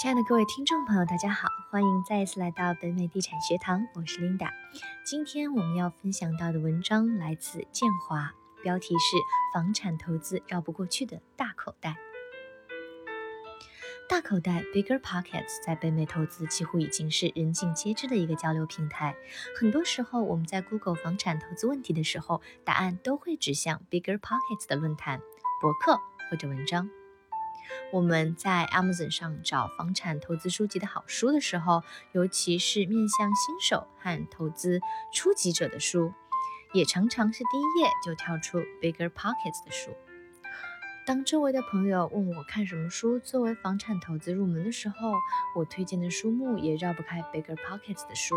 亲爱的各位听众朋友，大家好，欢迎再一次来到北美地产学堂，我是 Linda。今天我们要分享到的文章来自建华，标题是《房产投资绕不过去的大口袋》。大口袋 （Bigger Pockets） 在北美投资几乎已经是人尽皆知的一个交流平台。很多时候，我们在 Google 房产投资问题的时候，答案都会指向 Bigger Pockets 的论坛、博客或者文章。我们在 Amazon 上找房产投资书籍的好书的时候，尤其是面向新手和投资初级者的书，也常常是第一页就跳出 Bigger Pockets 的书。当周围的朋友问我看什么书作为房产投资入门的时候，我推荐的书目也绕不开 Bigger Pockets 的书。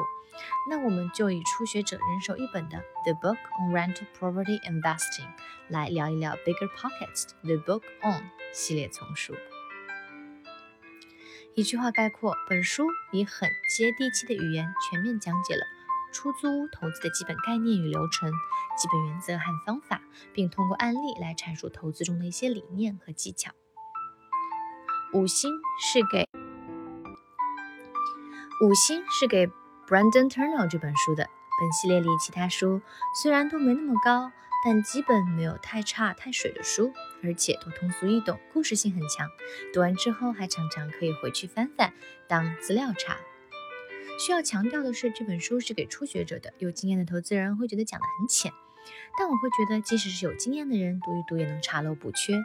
那我们就以初学者人手一本的 The Book on Rental Property Investing 来聊一聊 Bigger Pockets The Book on 系列丛书。一句话概括，本书以很接地气的语言全面讲解了。出租屋投资的基本概念与流程、基本原则和方法，并通过案例来阐述投资中的一些理念和技巧。五星是给五星是给 Brandon Turner 这本书的。本系列里其他书虽然都没那么高，但基本没有太差太水的书，而且都通俗易懂，故事性很强。读完之后还常常可以回去翻翻当资料查。需要强调的是，这本书是给初学者的。有经验的投资人会觉得讲得很浅，但我会觉得，即使是有经验的人读一读，也能查漏补缺，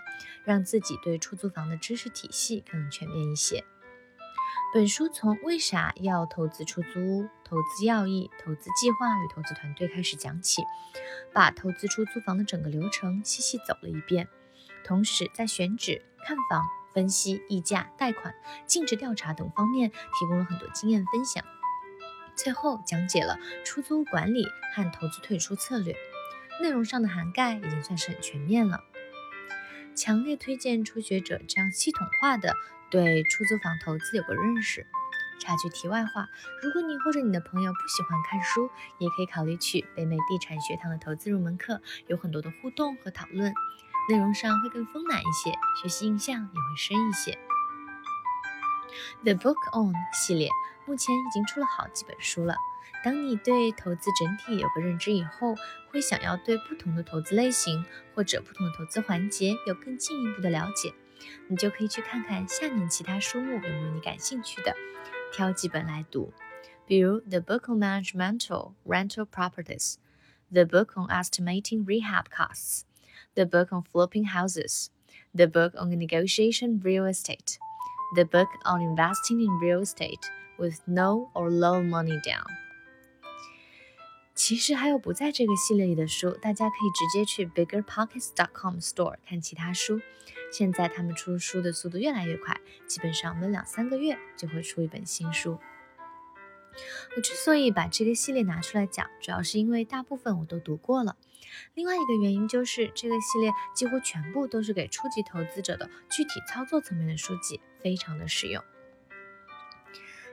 让自己对出租房的知识体系更全面一些。本书从为啥要投资出租屋、投资要义、投资计划与投资团队开始讲起，把投资出租房的整个流程细细走了一遍，同时在选址、看房、分析、议价、贷款、尽职调查等方面提供了很多经验分享。最后讲解了出租管理和投资退出策略，内容上的涵盖已经算是很全面了。强烈推荐初学者这样系统化的对出租房投资有个认识。插句题外话，如果你或者你的朋友不喜欢看书，也可以考虑去北美地产学堂的投资入门课，有很多的互动和讨论，内容上会更丰满一些，学习印象也会深一些。The Book On 系列目前已经出了好几本书了。当你对投资整体有个认知以后，会想要对不同的投资类型或者不同的投资环节有更进一步的了解，你就可以去看看下面其他书目有没有你感兴趣的，挑几本来读。比如 The Book on Managemental Rental Properties、The Book on Estimating Rehab Costs、The Book on Flipping Houses、The Book on Negotiation Real Estate。The book on investing in real estate with no or low money down。其实还有不在这个系列里的书，大家可以直接去 biggerpockets.com store 看其他书。现在他们出书的速度越来越快，基本上每两三个月就会出一本新书。我之所以把这个系列拿出来讲，主要是因为大部分我都读过了。另外一个原因就是这个系列几乎全部都是给初级投资者的具体操作层面的书籍，非常的实用。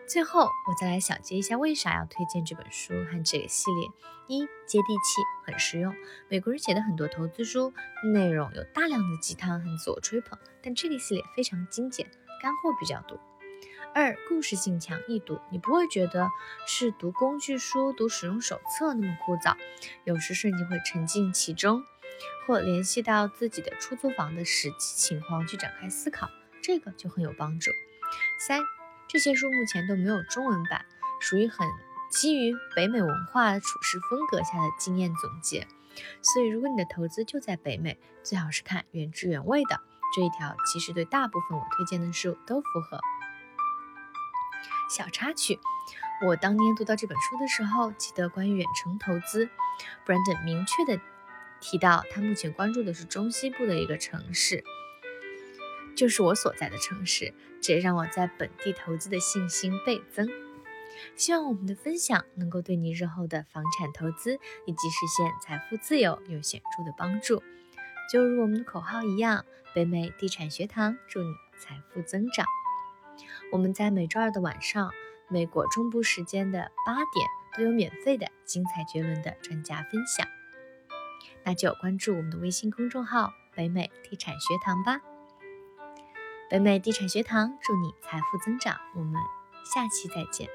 最后，我再来小结一下为啥要推荐这本书和这个系列：一、接地气，很实用。美国人写的很多投资书内容有大量的鸡汤和自我吹捧，但这个系列非常精简，干货比较多。二、故事性强，易读，你不会觉得是读工具书、读使用手册那么枯燥，有时甚至会沉浸其中，或联系到自己的出租房的实际情况去展开思考，这个就很有帮助。三、这些书目前都没有中文版，属于很基于北美文化处事风格下的经验总结，所以如果你的投资就在北美，最好是看原汁原味的。这一条其实对大部分我推荐的书都符合。小插曲，我当年读到这本书的时候，记得关于远程投资，Brandon 明确的提到，他目前关注的是中西部的一个城市，就是我所在的城市，这也让我在本地投资的信心倍增。希望我们的分享能够对你日后的房产投资以及实现财富自由有显著的帮助。就如我们的口号一样，北美地产学堂祝你财富增长。我们在每周二的晚上，美国中部时间的八点都有免费的精彩绝伦的专家分享，那就关注我们的微信公众号“北美地产学堂”吧。北美地产学堂祝你财富增长，我们下期再见。